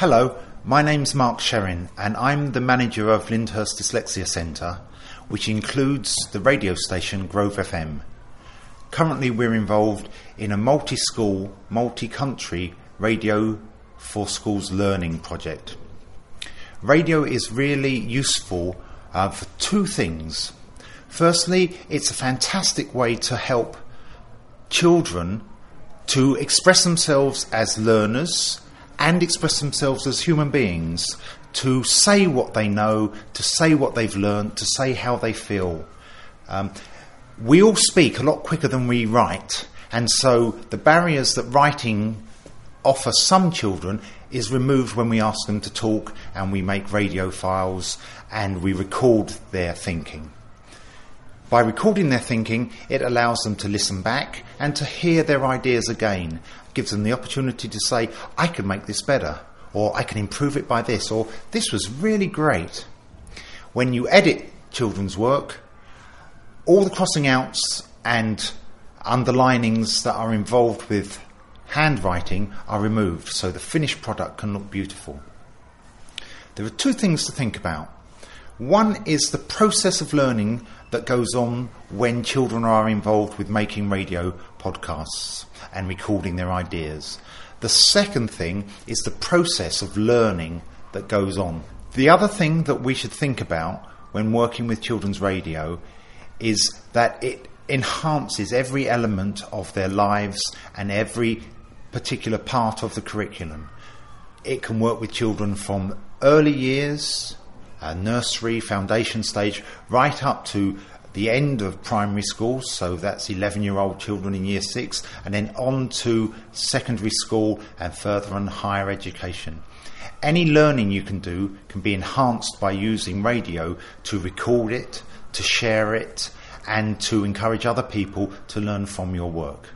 Hello, my name's Mark Sherin, and I'm the manager of Lyndhurst Dyslexia Centre, which includes the radio station Grove FM. Currently, we're involved in a multi school, multi country radio for schools learning project. Radio is really useful uh, for two things. Firstly, it's a fantastic way to help children to express themselves as learners and express themselves as human beings, to say what they know, to say what they've learned, to say how they feel. Um, we all speak a lot quicker than we write, and so the barriers that writing offers some children is removed when we ask them to talk and we make radio files and we record their thinking. By recording their thinking, it allows them to listen back and to hear their ideas again. It gives them the opportunity to say, I can make this better, or I can improve it by this, or this was really great. When you edit children's work, all the crossing outs and underlinings that are involved with handwriting are removed so the finished product can look beautiful. There are two things to think about. One is the process of learning that goes on when children are involved with making radio podcasts and recording their ideas. The second thing is the process of learning that goes on. The other thing that we should think about when working with children's radio is that it enhances every element of their lives and every particular part of the curriculum. It can work with children from early years uh, nursery, foundation stage, right up to the end of primary school, so that's 11 year old children in year six, and then on to secondary school and further on higher education. Any learning you can do can be enhanced by using radio to record it, to share it, and to encourage other people to learn from your work.